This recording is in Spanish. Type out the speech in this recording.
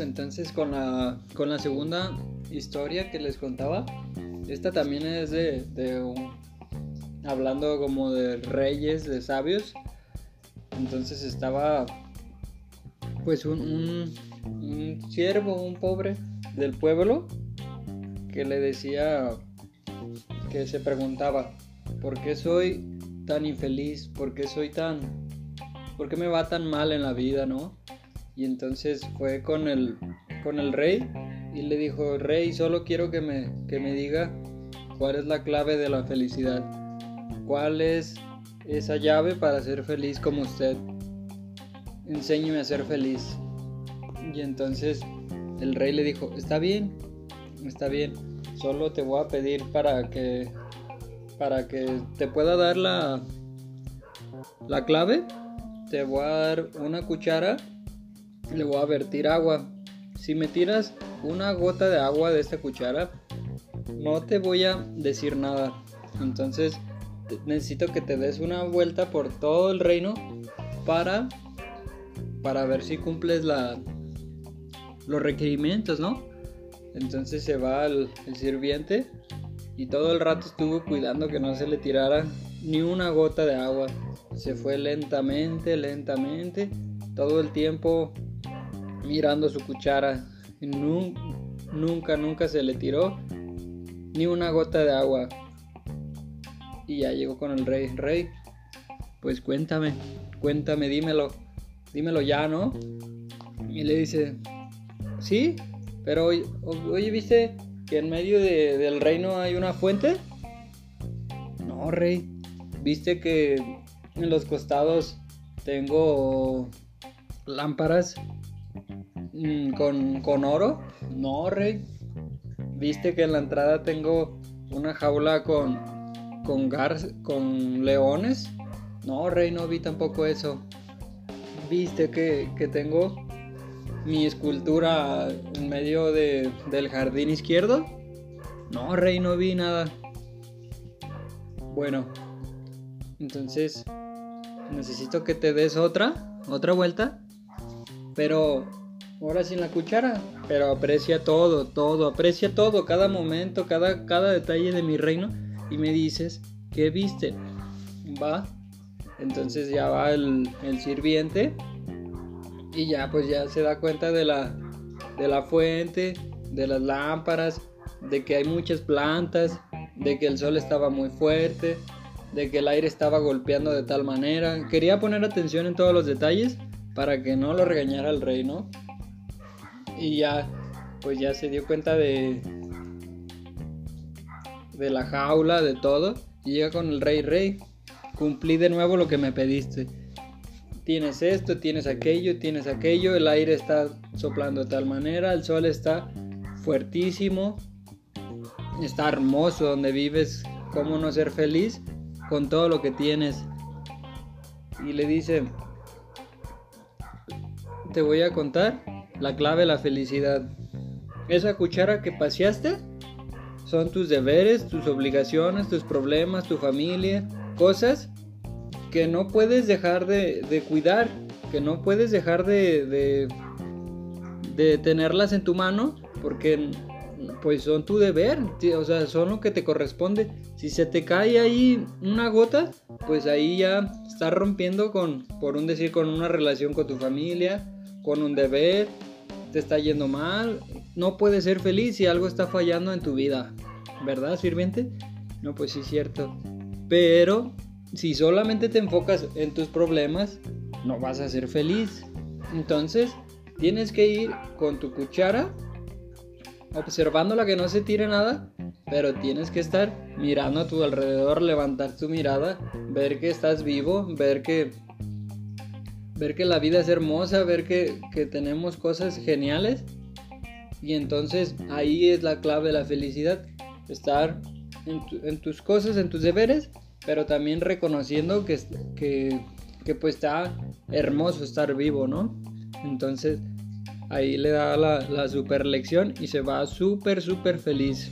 entonces con la, con la segunda historia que les contaba. Esta también es de, de un, hablando como de reyes, de sabios. Entonces estaba pues un, un, un siervo, un pobre del pueblo que le decía que se preguntaba, ¿por qué soy tan infeliz? ¿Por qué soy tan... ¿Por qué me va tan mal en la vida, no? Y entonces fue con el, con el rey y le dijo, rey, solo quiero que me, que me diga cuál es la clave de la felicidad. ¿Cuál es esa llave para ser feliz como usted? Enséñeme a ser feliz. Y entonces el rey le dijo, está bien, está bien, solo te voy a pedir para que para que te pueda dar la la clave, te voy a dar una cuchara, le voy a vertir agua. Si me tiras una gota de agua de esta cuchara, no te voy a decir nada. Entonces necesito que te des una vuelta por todo el reino para para ver si cumples la los requerimientos, ¿no? Entonces se va el, el, sirviente y todo el rato estuvo cuidando que no se le tirara ni una gota de agua. Se fue lentamente, lentamente, todo el tiempo mirando su cuchara. Nun, nunca, nunca se le tiró ni una gota de agua. Y ya llegó con el rey. Rey, pues cuéntame, cuéntame, dímelo, dímelo ya, ¿no? Y le dice, sí, pero oye, ¿viste que en medio de, del reino hay una fuente? No, rey. ¿Viste que en los costados tengo lámparas con, con oro? No, rey. ¿Viste que en la entrada tengo una jaula con, con, gar con leones? No, rey, no vi tampoco eso. ¿Viste que, que tengo mi escultura en medio de, del jardín izquierdo? No, rey, no vi nada. Bueno, entonces necesito que te des otra, otra vuelta, pero ahora sin la cuchara. Pero aprecia todo, todo, aprecia todo, cada momento, cada, cada detalle de mi reino y me dices, ¿qué viste? Va. Entonces ya va el, el sirviente y ya pues ya se da cuenta de la, de la fuente, de las lámparas, de que hay muchas plantas, de que el sol estaba muy fuerte, de que el aire estaba golpeando de tal manera. Quería poner atención en todos los detalles para que no lo regañara el rey, ¿no? Y ya, pues ya se dio cuenta de de la jaula, de todo, y llega con el rey, rey, cumplí de nuevo lo que me pediste tienes esto, tienes aquello, tienes aquello, el aire está soplando de tal manera, el sol está fuertísimo, está hermoso donde vives, cómo no ser feliz con todo lo que tienes. Y le dice, te voy a contar la clave de la felicidad. Esa cuchara que paseaste son tus deberes, tus obligaciones, tus problemas, tu familia, cosas que no puedes dejar de, cuidar, que no puedes dejar de, de, tenerlas en tu mano, porque pues son tu deber, o sea, son lo que te corresponde. Si se te cae ahí una gota, pues ahí ya estás rompiendo con, por un decir, con una relación con tu familia, con un deber, te está yendo mal, no puedes ser feliz si algo está fallando en tu vida, ¿verdad, sirviente? No, pues sí, cierto. Pero si solamente te enfocas en tus problemas, no vas a ser feliz. Entonces, tienes que ir con tu cuchara, observándola que no se tire nada, pero tienes que estar mirando a tu alrededor, levantar tu mirada, ver que estás vivo, ver que ver que la vida es hermosa, ver que, que tenemos cosas geniales. Y entonces ahí es la clave de la felicidad, estar en, en tus cosas, en tus deberes pero también reconociendo que, que, pues está hermoso estar vivo, ¿no? Entonces ahí le da la, la super lección y se va súper, súper feliz.